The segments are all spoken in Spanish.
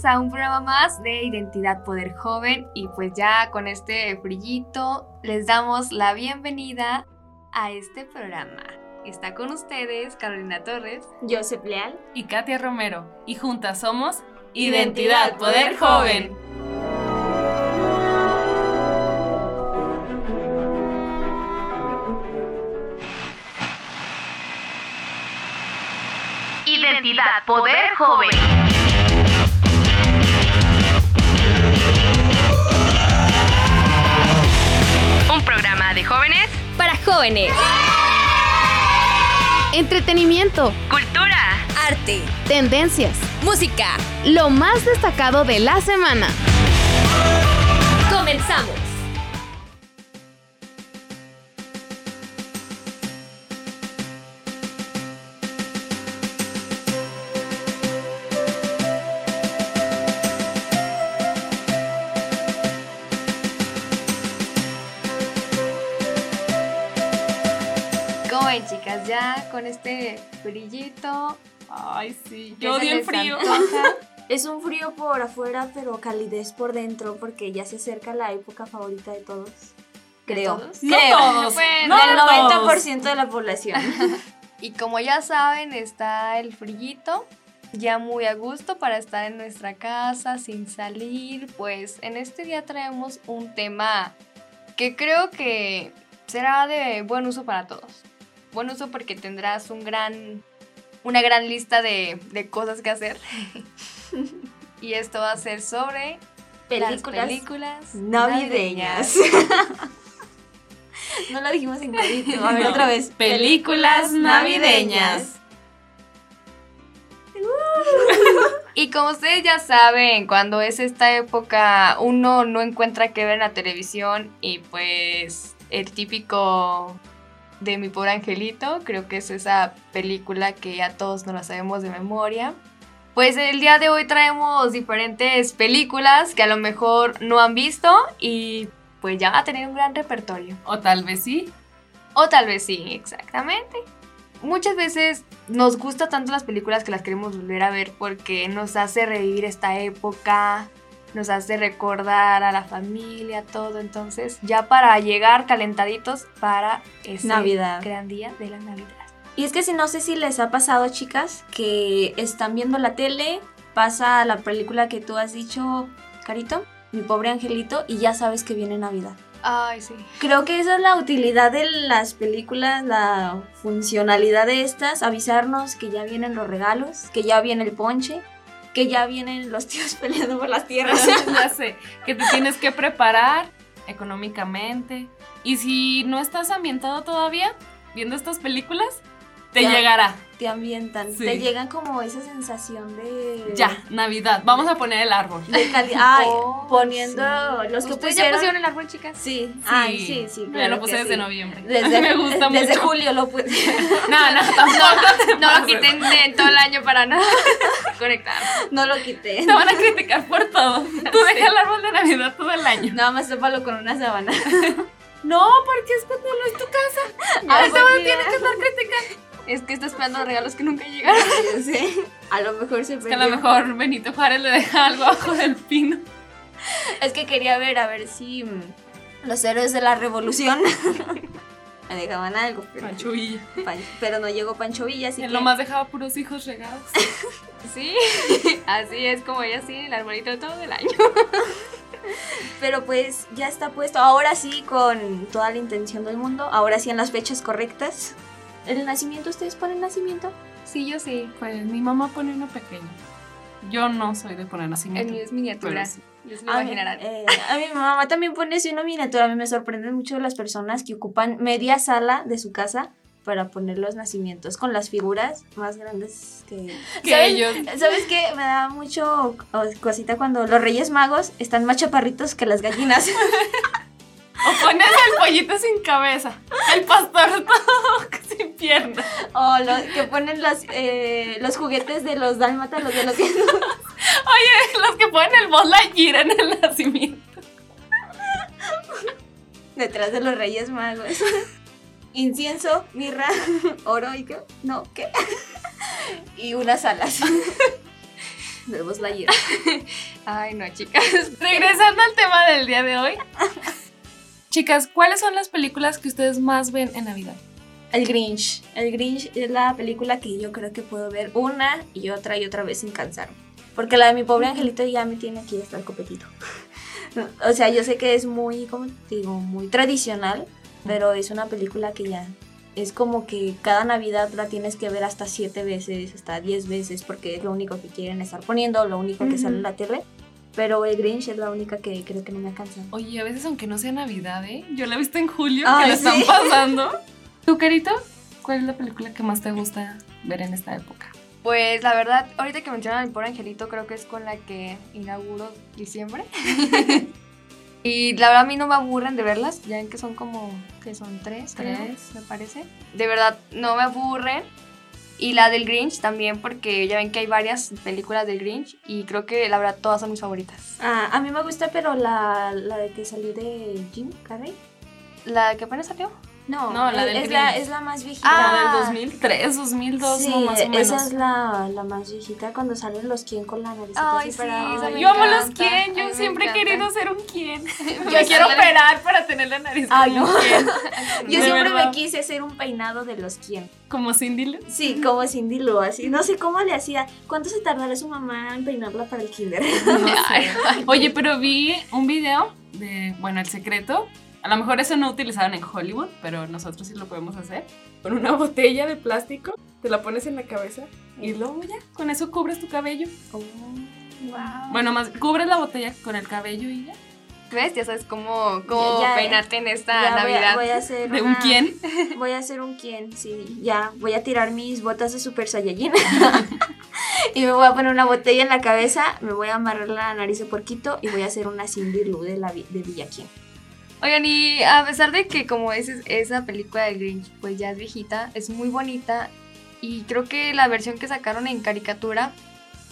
bienvenidos a un programa más de Identidad Poder Joven y pues ya con este brillito les damos la bienvenida a este programa. Está con ustedes Carolina Torres, Joseph Leal y Katia Romero y juntas somos Identidad Poder Joven. Identidad Poder Joven. De jóvenes. Para jóvenes. Entretenimiento, cultura, arte, tendencias, música, lo más destacado de la semana. Comenzamos. Con este brillito. Ay, sí. ¿qué Yo odio el frío. Es un frío por afuera, pero calidez por dentro, porque ya se acerca la época favorita de todos. Creo. todos? No Creo. todos. Bueno, no Del todos. 90% de la población. Y como ya saben, está el frillito, ya muy a gusto para estar en nuestra casa sin salir. Pues en este día traemos un tema que creo que será de buen uso para todos. Buen uso porque tendrás un gran, una gran lista de, de cosas que hacer. y esto va a ser sobre Películas las películas navideñas. no lo dijimos en corito. A ver, No. otra vez. Películas navideñas. Y como ustedes ya saben, cuando es esta época, uno no encuentra qué ver en la televisión y pues el típico de mi pobre angelito, creo que es esa película que ya todos nos la sabemos de memoria. Pues el día de hoy traemos diferentes películas que a lo mejor no han visto y pues ya va a tener un gran repertorio. O tal vez sí. O tal vez sí, exactamente. Muchas veces nos gusta tanto las películas que las queremos volver a ver porque nos hace revivir esta época, nos hace recordar a la familia, todo. Entonces, ya para llegar calentaditos para ese Navidad. gran día de la Navidad. Y es que si no sé si les ha pasado, chicas, que están viendo la tele, pasa la película que tú has dicho, Carito, mi pobre angelito, y ya sabes que viene Navidad. Ay, sí. Creo que esa es la utilidad de las películas, la funcionalidad de estas, avisarnos que ya vienen los regalos, que ya viene el ponche, que ya vienen los tíos peleando por las tierras. ya sé. Que te tienes que preparar económicamente. Y si no estás ambientado todavía viendo estas películas, te Ya. llegará. Te ambientan, Sí. te llegan como esa sensación de... Ya, Navidad. Vamos a poner el árbol. De cali- Ay, Oh, poniendo sí. los que ¿Ustedes ya pusieron... pusieron el árbol, chicas? Sí, ay, sí, sí. Ya claro lo puse desde sí. noviembre. Desde, Me gusta desde mucho. julio lo puse. No, no, tampoco No lo quiten de todo el año para nada. Conectar. no lo quité. Te van a criticar por todo. Tú deja el árbol de Navidad todo el año. Nada más tópalo con una sábana. No, porque es cuando no es tu casa. Ahorita me tienes que estar criticando. Es que está esperando regalos que nunca llegaron. Yo sé. A lo mejor se Es que perdió. a lo mejor Benito Juárez le deja algo abajo del pino. Es que quería ver, a ver si mm, los héroes de la revolución me dejaban algo. Pero, Pancho Villa. Pan- pero no llegó Pancho Villa, así Él que... nomás dejaba puros hijos regados. Sí, así es como ella sí, el arbolito todo el año. Pero pues ya está puesto. Ahora sí, con toda la intención del mundo. Ahora sí en las fechas correctas. ¿El nacimiento? ¿Ustedes ponen nacimiento? Sí, yo sí. Pues mi mamá pone uno pequeño. Yo no soy de poner El nacimiento. mío es miniatura. Sí. Se lo A mí, imaginarán. eh, a mi mamá también pone así una miniatura. A mí me sorprenden mucho las personas que ocupan media sala de su casa para poner los nacimientos con las figuras más grandes que, Que ¿Sabes? ellos. ¿Sabes qué? Me da mucho cosita cuando los Reyes Magos están más chaparritos que las gallinas. O pones el pollito sin cabeza. El pastor todo o los que ponen los, eh, los juguetes de los dálmatas, los de los Oye, los que ponen el Buzz Lightyear en el nacimiento. detrás de los Reyes Magos. Incienso, mirra, oro y qué? No, ¿qué? y unas alas. de Buzz Lightyear. Ay, no, chicas. Regresando al tema del día de hoy. Chicas, ¿cuáles son las películas que ustedes más ven en Navidad? El Grinch. El Grinch es la película que yo creo que puedo ver una y otra y otra vez sin cansarme. Porque la de mi pobre angelito ya me tiene aquí hasta el copetito. o sea, yo sé que es muy, como te digo, muy tradicional, pero es una película que ya es como que cada Navidad la tienes que ver hasta siete veces, hasta diez veces, porque es lo único que quieren estar poniendo, lo único que sale en la tele. Pero el Grinch es la única que creo que no me cansado. Oye, a veces aunque no sea Navidad, ¿eh? Yo la he visto en julio, Ay, que la están sí. pasando. ¿Tú, Carito? ¿Cuál es la película que más te gusta ver en esta época? Pues la verdad, ahorita que mencionan el pobre angelito, creo que es con la que inauguro diciembre. y la verdad a mí no me aburren de verlas, ya ven que son como, que son tres, creo, Tres. me parece. De verdad, no me aburren. Y la del Grinch también, porque ya ven que hay varias películas del Grinch y creo que la verdad todas son mis favoritas. Ah, a mí me gusta, pero la, la de que salió de Jim Carrey. ¿La que apenas salió? No, No, la es, del es la, es la más viejita. Ah. La del 2003, 2002, sí, no, más o menos. esa es la, la más viejita cuando salen los quien con la naricita Ay, sí, para- esa Ay, Yo amo los quién, yo siempre he querido ser un quién. Me quiero operar para tener la nariz Ay, como no. un quién. Yo De siempre verdad. me quise hacer un peinado de los quien. Como Cindy Lou. Sí, como Cindy Lou, así. No sé cómo le hacía. ¿Cuánto se tardará su mamá en peinarla para el kinder? No sé. Oye, pero vi un video de, bueno, El Secreto. A lo mejor eso no utilizaban en Hollywood, pero nosotros sí lo podemos hacer. Con una botella de plástico, te la pones en la cabeza y luego ya, con eso cubres tu cabello. Bueno, más, cubres la botella con el cabello y ya. ¿Ves? Ya sabes cómo, cómo Ya, ya, peinarte en esta Ya voy a, Navidad. voy a hacer De un una- quién. Voy a hacer un quién, sí. Ya, voy a tirar mis botas de Super Saiyajin. y me voy a poner una botella en la cabeza, me voy a amarrar la nariz de porquito y voy a hacer una Cindy Lou de, la, de Villa Quien. Oigan, y a pesar de que, como dices, esa película de Grinch, pues ya es viejita, es muy bonita. Y creo que la versión que sacaron en caricatura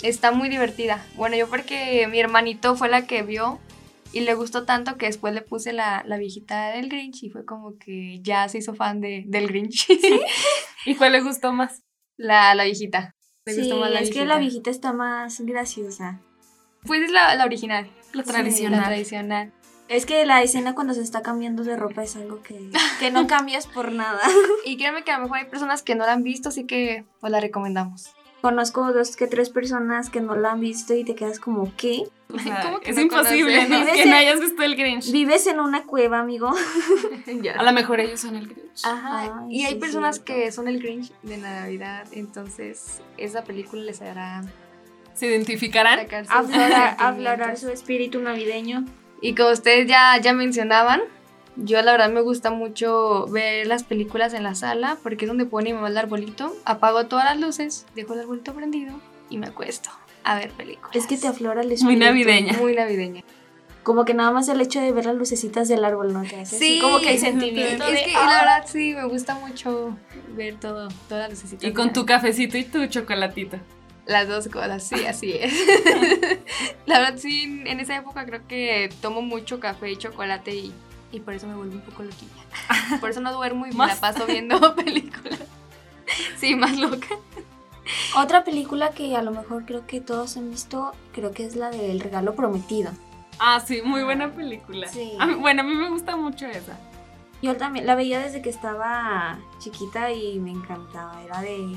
está muy divertida. Bueno, yo porque mi hermanito fue la que vio y le gustó tanto que después le puse la, la viejita del Grinch y fue como que ya se hizo fan de, del Grinch. ¿Y cuál le gustó más? la, la viejita. Le Sí, gustó más la es que la viejita está más graciosa. Pues es la, la original. La Sí, tradicional. La tradicional. Es que la escena cuando se está cambiando de ropa es algo que, que no cambias por nada. Y créanme que a lo mejor hay personas que no la han visto, así que pues la recomendamos. Conozco dos que tres personas que no la han visto y te quedas como, ¿qué? O sea, ¿Cómo que es no imposible? ¿no? Que en- no hayas visto el Grinch. Vives en una cueva, amigo. A lo mejor ellos son el Grinch. Ajá. Ay, y hay personas que son el Grinch de Navidad, entonces esa película les hará ¿Se identificarán? aflorar su espíritu navideño. Y como ustedes ya, ya mencionaban, yo la verdad me gusta mucho ver las películas en la sala porque es donde pone mi mamá el arbolito, apago todas las luces, dejo el arbolito prendido y me acuesto a ver películas. Es que te aflora el espíritu. Muy navideña. muy navideña. Como que nada más el hecho de ver las lucecitas del árbol, ¿no? Te hace así Sí, como que el es sentimiento Es de, que "Ah". la verdad sí, me gusta mucho ver todo, todas las lucecitas. Y con tu cafecito y tu chocolatito. Las dos cosas, sí, así es. la verdad, sí, en esa época creo que tomo mucho café y chocolate y, y por eso me vuelvo un poco loquilla. Por eso no duermo y me la paso viendo películas. Sí, más loca. Otra película que a lo mejor creo que todos han visto, creo que es la del regalo prometido. Ah, sí, muy buena película. Sí. A mí- bueno, a mí me gusta mucho esa. Yo también la veía desde que estaba chiquita y me encantaba. Era de.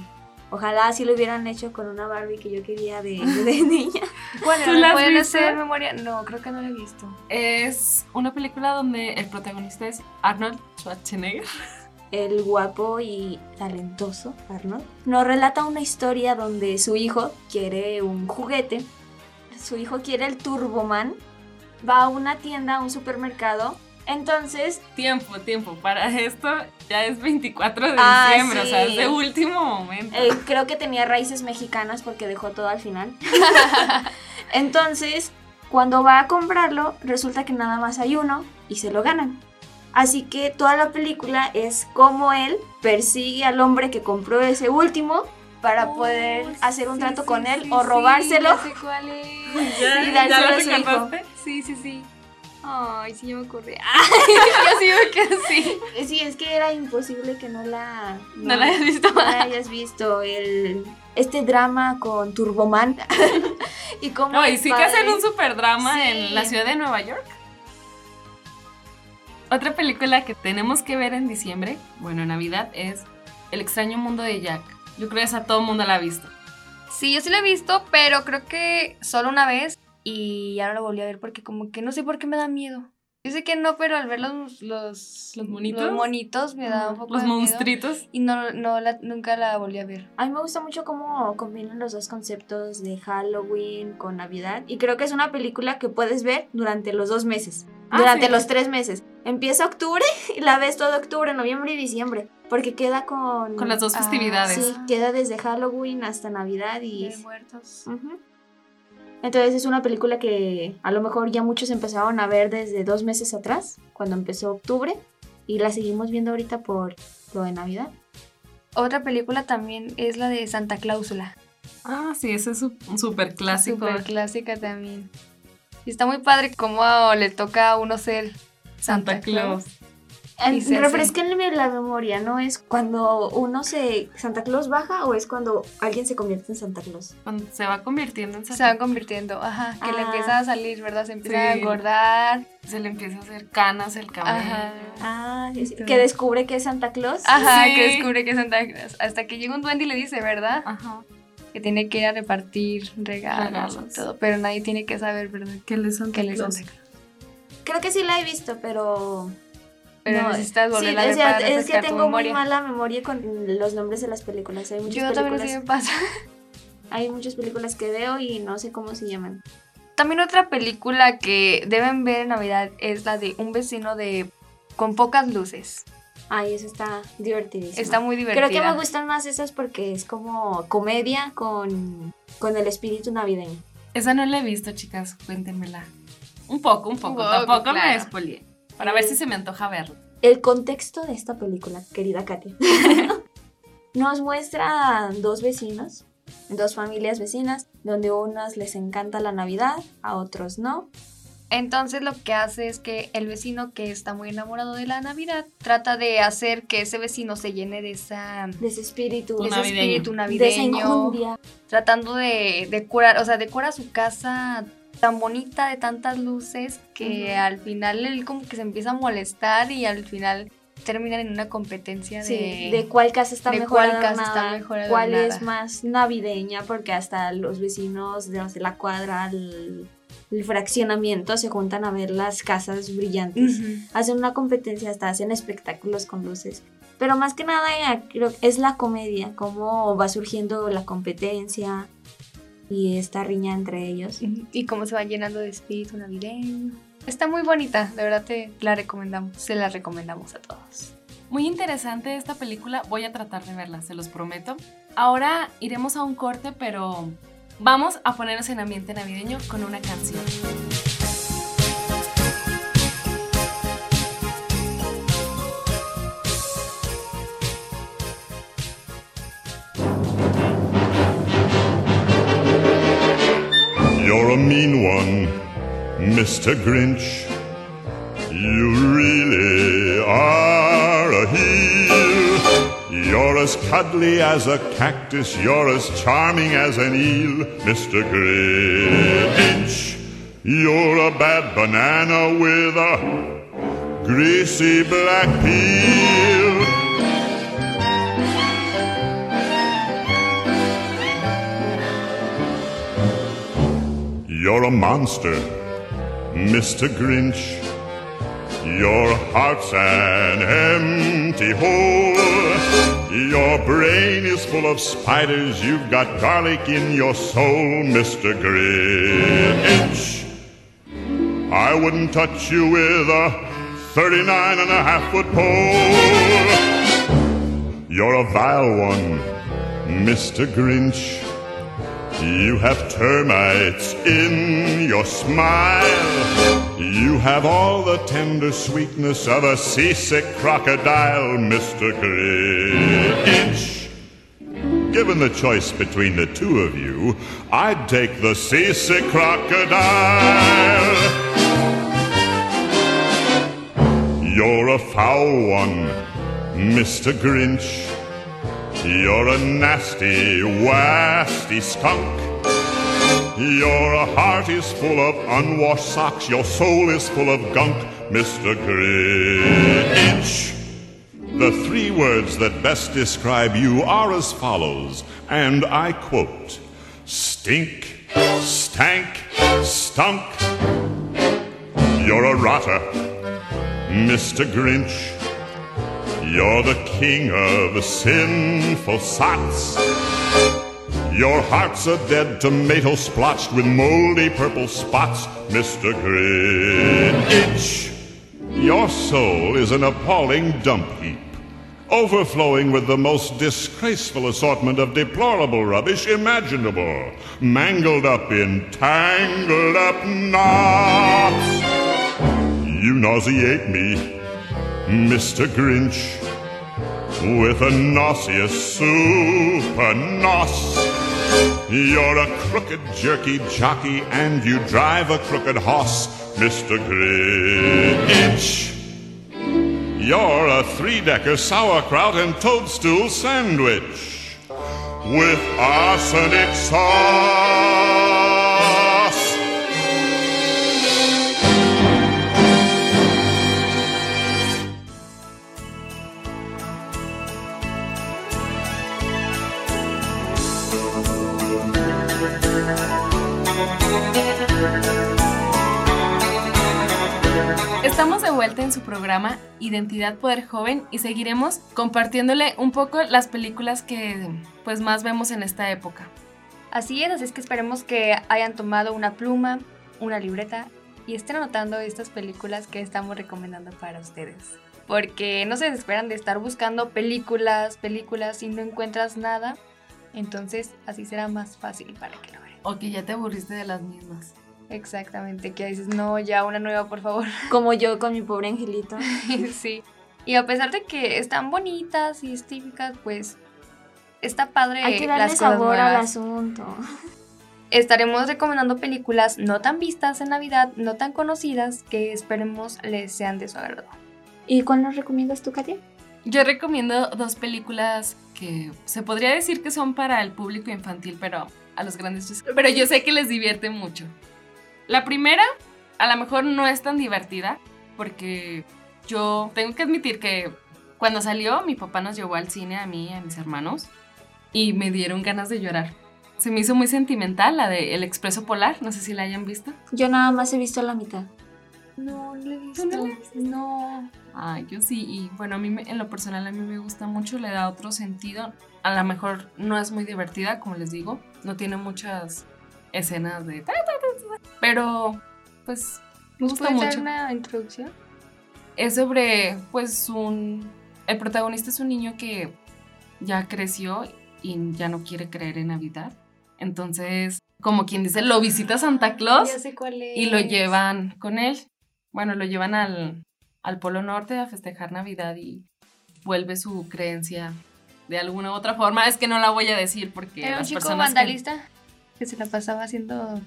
Ojalá así lo hubieran hecho con una Barbie que yo quería de, de niña. Bueno, ¿Tú la has ¿pueden visto? hacer memoria? No, creo que no la he visto. Es una película donde el protagonista es Arnold Schwarzenegger. El guapo y talentoso Arnold nos relata una historia donde su hijo quiere un juguete. Su hijo quiere el Turboman. Va a una tienda, a un supermercado. Entonces Tiempo, tiempo. Para esto ya es 24 de Ah, diciembre, o sea, es de último momento. Eh, creo que tenía raíces mexicanas porque dejó todo al final. Entonces, cuando va a comprarlo, resulta que nada más hay uno y se lo ganan. Así que toda la película es como él persigue al hombre que compró ese último para poder Oh, hacer un sí, trato sí, con él sí, o robárselo. sé cuál es. ¿Ya, y ya dárselo lo a su hijo. recordaste? Sí, sí, sí. Ay, sí, yo me acordé. Ay, yo sí me quedé así. Eh, Sí, es que era imposible que no la... No la hayas visto. no la hayas visto. El, este drama con Turboman. y cómo No, y sí que hacen un super drama Sí. en la ciudad de Nueva York. Otra película que tenemos que ver en diciembre, bueno, en Navidad, es El extraño mundo de Jack. Yo creo que esa todo el mundo la ha visto. Sí, yo sí la he visto, pero creo que solo una vez y ya no la volví a ver porque como que no sé por qué me da miedo. Yo sé que no, pero al ver los los, ¿Los monitos? los monitos me da un poco Los de miedo. monstruitos. Y no, no la, nunca la volví a ver. A mí me gusta mucho cómo combinan los dos conceptos de Halloween con Navidad. Y creo que es una película que puedes ver durante los dos meses. Ah, durante sí. los tres meses. Empieza octubre y la ves todo octubre, noviembre y diciembre. Porque queda con... Con las dos Ah, festividades. Sí, queda desde Halloween hasta Navidad y... De muertos. Ujú. Entonces es una película que a lo mejor ya muchos empezaron a ver desde dos meses atrás, cuando empezó octubre, y la seguimos viendo ahorita por lo de Navidad. Otra película también es la de Santa Cláusula. Ah, sí, ese es un súper clásico. Súper clásica también. Y está muy padre cómo le toca a uno ser Santa Claus. Refresquenme la memoria, ¿no? ¿Es cuando uno se... Santa Claus baja o es cuando alguien se convierte en Santa Claus? Cuando se va convirtiendo en Se Santa va convirtiendo, ajá, que le Ah. empieza a salir, ¿verdad? Se empieza a engordar. Se le empieza a hacer canas el cabello. Ajá. Ah, sí, sí, Entonces- que descubre que es Santa Claus. Ajá, Sí. que descubre que es Santa Claus. Hasta que llega un duende y le dice, ¿verdad? Ajá. Que tiene que ir a repartir regalos, Regalos. y todo. Pero nadie tiene que saber, ¿verdad? Que le son Que Claus. Creo que sí la he visto, pero... Pero no, necesitas volver sí, a ver o sea, para es que tengo muy mala memoria con los nombres de las películas. Hay muchas Yo también películas, así me pasa. hay muchas películas que veo y no sé cómo se llaman. También otra película que deben ver en Navidad es la de Un vecino de con pocas luces. Ay, eso está divertidísimo. Está muy divertida. Creo que me gustan más esas porque es como comedia con, con el espíritu navideño. Esa no la he visto, chicas. Cuéntenmela. Un poco, un poco. Un poco, Tampoco me claro. Para ver si se me antoja verlo. El contexto de esta película, querida Katia, nos muestra dos vecinos, dos familias vecinas, donde a unas les encanta la Navidad, a otros no. Entonces lo que hace es que el vecino que está muy enamorado de la Navidad trata de hacer que ese vecino se llene de esa De ese espíritu, Tu ese navideño. espíritu de navideño, tratando de decorar, o sea, decora su casa tan bonita de tantas luces que al final él como que se empieza a molestar y al final terminan en una competencia Sí, de, de cuál casa está de mejor cuál casa está mejor cuál es más navideña, porque hasta los vecinos de, la cuadra, el, el fraccionamiento, se juntan a ver las casas brillantes. Hacen una competencia, hasta hacen espectáculos con luces. Pero más que nada eh, creo es la comedia, cómo va surgiendo la competencia y esta riña entre ellos. y cómo se va llenando de espíritu navideño. Está muy bonita, de verdad te la recomendamos, se la recomendamos a todos. Muy interesante esta película. Voy a tratar de verla, se los prometo. Ahora iremos a un corte, pero vamos a ponernos en ambiente navideño con una canción. Mean one, Mr. Grinch. You really are a heel. You're as cuddly as a cactus, you're as charming as an eel, Mr. Grinch. You're a bad banana with a greasy black peel. You're a monster, Mr. Grinch. Your heart's an empty hole. Your brain is full of spiders. You've got garlic in your soul, Mr. Grinch. I wouldn't touch you with a 39 and a half foot pole. You're a vile one, Mr. Grinch. You have termites in your smile. You have all the tender sweetness of a seasick crocodile, Mr. Grinch. Given the choice between the two of you, I'd take the seasick crocodile. You're a foul one, Mr. Grinch. You're a nasty, wasty skunk. Your heart is full of unwashed socks. Your soul is full of gunk, Mr. Grinch. The three words that best describe you are as follows, and I quote Stink, stank, stunk. You're a rotter, Mr. Grinch. You're the king of sinful sots. Your heart's a dead tomato splotched with moldy purple spots, Mr. Grinch. Your soul is an appalling dump heap, overflowing with the most disgraceful assortment of deplorable rubbish imaginable, mangled up in tangled up knots. You nauseate me, Mr. Grinch, with a nauseous super nos. You're a crooked, jerky jockey, and you drive a crooked horse, Mr. Grinch. You're a three-decker sauerkraut and toadstool sandwich with arsenic sauce. Estamos de vuelta en su programa Identidad Poder Joven y seguiremos compartiéndole un poco las películas que pues más vemos en esta época. Así es, así es que esperemos que hayan tomado una pluma, una libreta y estén anotando estas películas que estamos recomendando para ustedes. Porque no se desesperan de estar buscando películas, películas y no encuentras nada. Entonces así será más fácil para que lo vean. O que ya te aburriste de las mismas. Exactamente, que dices, no, ya una nueva, por favor. Como yo con mi pobre angelito. sí. Y a pesar de que están bonitas y típicas, pues está padre Hay que darle las cosas sabor al nuevas. asunto. Estaremos recomendando películas no tan vistas en Navidad, no tan conocidas, que esperemos les sean de su agrado. ¿Y cuál nos recomiendas tú, Katia? Yo recomiendo dos películas que se podría decir que son para el público infantil, pero a los grandes. Pero yo sé que les divierte mucho. La primera, a lo mejor no es tan divertida, porque yo tengo que admitir que cuando salió, mi papá nos llevó al cine a mí y a mis hermanos y me dieron ganas de llorar. Se me hizo muy sentimental la de El Expreso Polar, no sé si la hayan visto. Yo nada más he visto la mitad. No, no le he ¿Tú no. Ay, yo sí, y bueno, a mí me- en lo personal a mí me gusta mucho, le da otro sentido. A lo mejor no es muy divertida, como les digo, no tiene muchas escenas de... Pero, pues, me ¿Nos gusta dar mucho. una introducción? Es sobre, pues, un... El protagonista es un niño que ya creció y ya no quiere creer en Navidad. Entonces, como quien dice, lo visita Santa Claus Ya sé cuál es. y lo llevan con él. Bueno, lo llevan al, al Polo Norte a festejar Navidad y vuelve su creencia de alguna u otra forma. Es que no la voy a decir porque Era un las chico personas que- vandalista que... se la pasaba haciendo...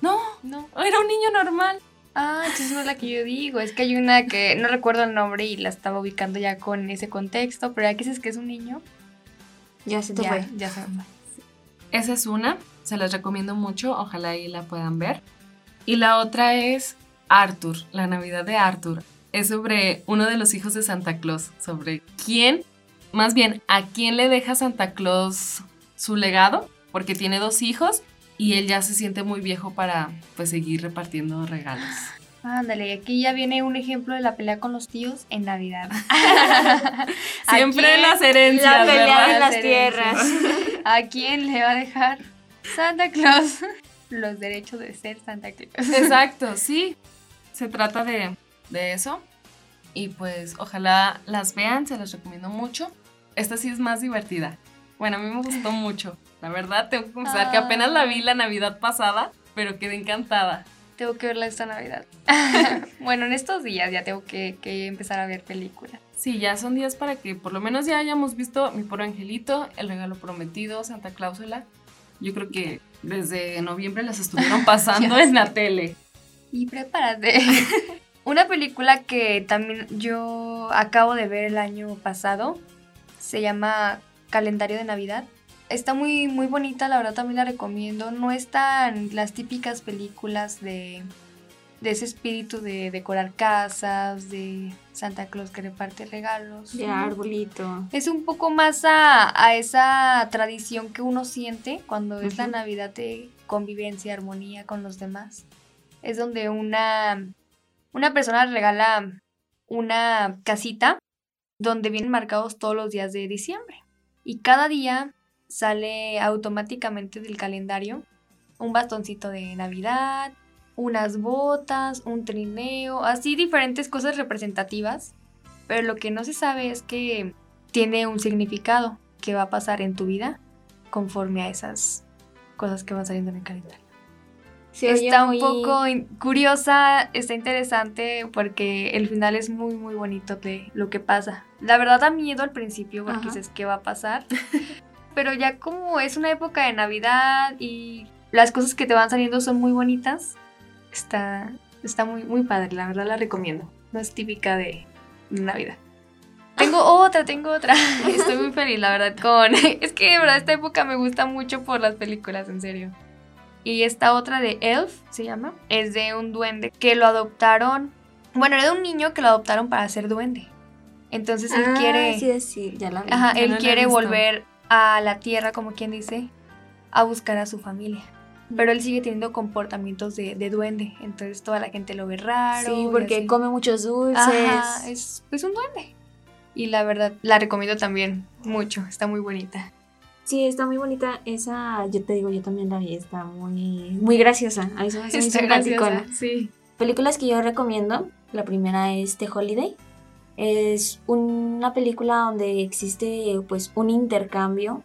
No, No. era un niño normal. Ah, entonces no es la que yo digo. Es que hay una que no recuerdo el nombre y la estaba ubicando ya con ese contexto, pero aquí dices que es un niño. Ya se te Ya, fue. ya se me fue. Esa es una, se las recomiendo mucho, ojalá ahí la puedan ver. Y la otra es Arthur, la Navidad de Arthur. Es sobre uno de los hijos de Santa Claus, sobre quién, más bien, a quién le deja Santa Claus su legado, porque tiene dos hijos y él ya se siente muy viejo para pues seguir repartiendo regalos. Ándale, y aquí ya viene un ejemplo de la pelea con los tíos en Navidad. Siempre quién las herencias, La pelea ¿verdad? de las Las tierras. ¿A quién le va a dejar Santa Claus los derechos de ser Santa Claus? Exacto, sí. Se trata de, de eso. Y pues ojalá las vean, se las recomiendo mucho. Esta sí es más divertida. Bueno, a mí me gustó mucho. La verdad, tengo que confesar que apenas la vi la Navidad pasada, pero quedé encantada. Tengo que verla esta Navidad. bueno, en estos días ya tengo que, que empezar a ver películas. Sí, ya son días para que por lo menos ya hayamos visto Mi Puro Angelito, El Regalo Prometido, Santa Cláusula. Yo creo que desde noviembre las estuvieron pasando en la tele. Y prepárate. Una película que también yo acabo de ver el año pasado se llama Calendario de Navidad. Está muy, muy bonita, la verdad también la recomiendo. No están las típicas películas de, de ese espíritu de decorar casas, de Santa Claus que reparte regalos. De arbolito. Es un poco más a, a esa tradición que uno siente cuando es la. Navidad de convivencia, armonía con los demás. Es donde una, una persona regala una casita donde vienen marcados todos los días de diciembre. Y cada día sale automáticamente del calendario un bastoncito de Navidad, unas botas, un trineo, así diferentes cosas representativas. Pero lo que no se sabe es que tiene un significado que va a pasar en tu vida conforme a esas cosas que van saliendo en el calendario. Se está muy- un poco curiosa, está interesante porque el final es muy muy bonito de lo que pasa. La verdad da miedo al principio porque Ajá. dices qué va a pasar. Pero ya como es una época de Navidad y las cosas que te van saliendo son muy bonitas, está, está muy, muy padre, la verdad la recomiendo. No es típica de Navidad. Tengo otra, tengo otra. Estoy muy feliz, la verdad, con... Es que de verdad esta época me gusta mucho por las películas, en serio. Y esta otra de Elf, se llama, es de un duende que lo adoptaron... Bueno, era de un niño que lo adoptaron para ser duende. Entonces él Ah, quiere... Sí, sí, ya la vi. Ajá, él no quiere volver a la tierra, como quien dice, a buscar a su familia. Pero él sigue teniendo comportamientos de, de duende. Entonces toda la gente lo ve raro. Sí, porque come muchos dulces. Ajá, es, es un duende. Y la verdad, la recomiendo también mucho. Está muy bonita. Sí, está muy bonita. Esa, yo te digo, yo también la vi. Está muy, muy graciosa. A mí se me hace graciosa, Sí. Películas que yo recomiendo. La primera es The Holiday. Es una película donde existe pues un intercambio.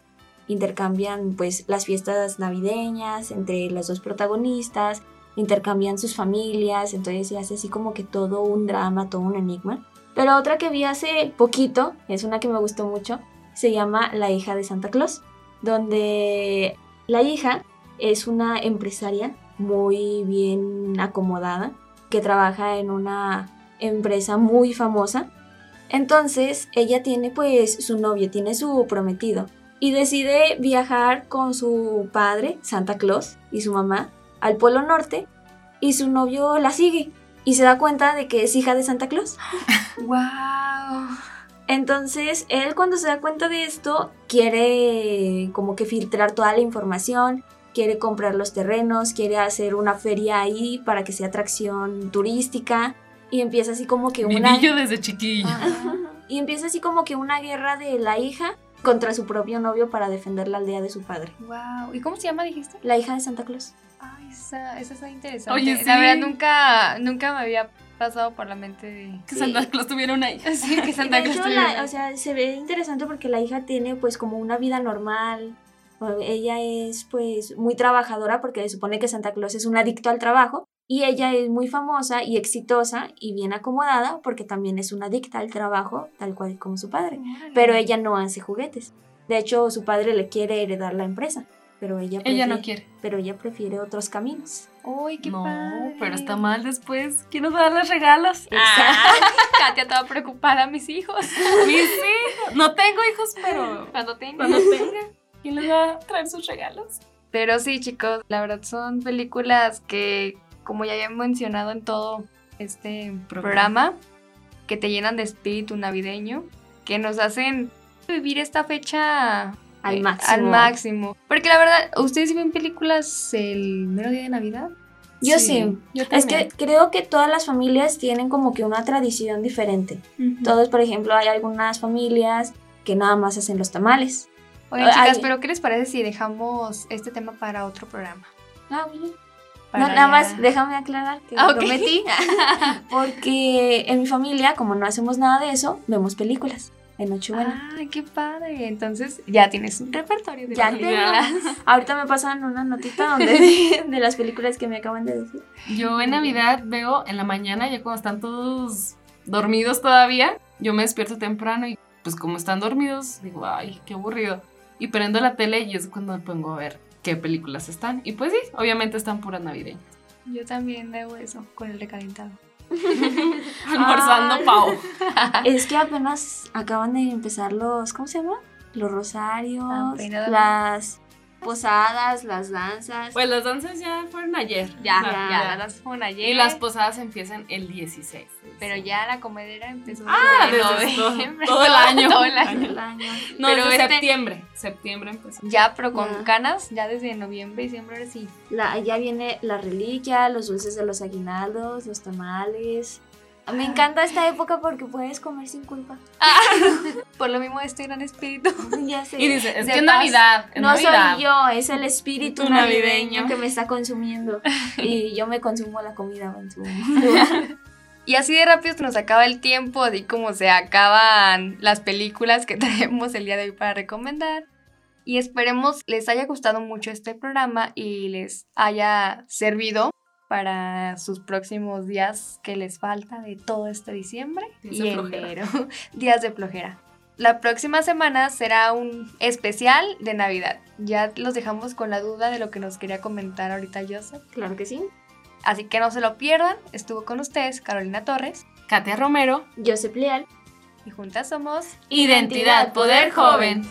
Intercambian pues las fiestas navideñas entre las dos protagonistas. Intercambian sus familias. Entonces se hace así como que todo un drama, todo un enigma. Pero otra que vi hace poquito, es una que me gustó mucho, se llama La hija de Santa Claus. Donde la hija es una empresaria muy bien acomodada que trabaja en una empresa muy famosa. Entonces ella tiene pues su novio, tiene su prometido y decide viajar con su padre, Santa Claus, y su mamá al Polo Norte y su novio la sigue y se da cuenta de que es hija de Santa Claus. ¡Wow! Entonces, él cuando se da cuenta de esto, quiere como que filtrar toda la información, quiere comprar los terrenos, quiere hacer una feria ahí para que sea atracción turística y empieza así como que una Vivillo desde chiquillo. y empieza así como que una guerra de la hija contra su propio novio para defender la aldea de su padre. ¡Wow! ¿Y cómo se llama, dijiste? La hija de Santa Claus. Ay, esa, esa está interesante. Oye, La sí. verdad, nunca, nunca me había pasado por la mente de... Que Santa Claus tuviera una hija. Sí, que Y Santa de Claus hecho, tuviera- la- o sea, se ve interesante porque la hija tiene pues como una vida normal. Ella es pues muy trabajadora porque se supone que Santa Claus es un adicto al trabajo. Y ella es muy famosa y exitosa y bien acomodada porque también es una adicta al trabajo, tal cual como su padre. Pero ella no hace juguetes. De hecho, su padre le quiere heredar la empresa. Pero ella, Ella no quiere. Pero ella prefiere otros caminos. ¡Uy, qué no, padre! pero está mal después. ¿Quién nos va a dar los regalos? Ah, Katia toda preocupada, mis hijos. Mis hijos. No tengo hijos, pero Cuando tenga. cuando tenga, ¿quién les va a traer sus regalos? Pero sí, chicos, la verdad son películas que, como ya había mencionado en todo este programa, que te llenan de espíritu navideño, que nos hacen vivir esta fecha Al eh, máximo. al máximo. Porque la verdad, ¿ustedes sí ven películas el mero día de Navidad? Yo sí. Yo Es que creo que todas las familias tienen como que una tradición diferente. Todos, por ejemplo, hay algunas familias que nada más hacen los tamales. Oigan, chicas, Ay. pero ¿qué les parece si dejamos este tema para otro programa? Ah, bien. No, nada ya- más déjame aclarar que Ah, lo prometí. Porque en mi familia, como no hacemos nada de eso, vemos películas en Nochebuena. ¡Ay, qué padre! Entonces ya tienes un repertorio de ya películas. tengo. Ahorita me pasan una notita donde de, las películas que me acaban de decir. Yo en Navidad veo en la mañana, ya cuando están todos dormidos todavía, yo me despierto temprano y pues como están dormidos, digo, ay, qué aburrido. Y prendo la tele y es cuando me pongo a ver qué películas están. Y pues sí, obviamente están puras navideñas. Yo también hago eso con el recalentado. Almorzando Ay. pavo. Es que apenas acaban de empezar los, ¿cómo se llama? Los rosarios, Apenas. las posadas, las danzas. Pues las danzas ya fueron ayer. Ya, Ah, ya, las fueron ayer. Y las posadas empiezan el 16. Pero ya la comedera empezó Ah, desde todo- noviembre. todo el año. Todo el año. el año. No, Pero desde este- septiembre. Septiembre empezó. Ya, pero con Ya. canas, ya desde noviembre, diciembre, ahora sí. La- ya viene la reliquia, los dulces de los aguinaldos, los tamales. Me encanta esta época porque puedes comer sin culpa. Por lo mismo, este gran espíritu. ya sé. Y dice, es que es. Navidad. es no Navidad. soy yo, es el espíritu Tu navideño, navideño. que me está consumiendo. Y yo me consumo la comida Y así de rápido se nos acaba el tiempo, así como se acaban las películas que traemos el día de hoy para recomendar. Y esperemos les haya gustado mucho este programa y les haya servido para sus próximos días que les falta de todo este diciembre Días y enero. días de flojera. La próxima semana será un especial de Navidad. Ya los dejamos con la duda de lo que nos quería comentar ahorita Joseph. Claro que sí. Así que no se lo pierdan. Estuvo con ustedes Carolina Torres Katia Romero. Joseph Leal. y juntas somos Identidad, poder joven.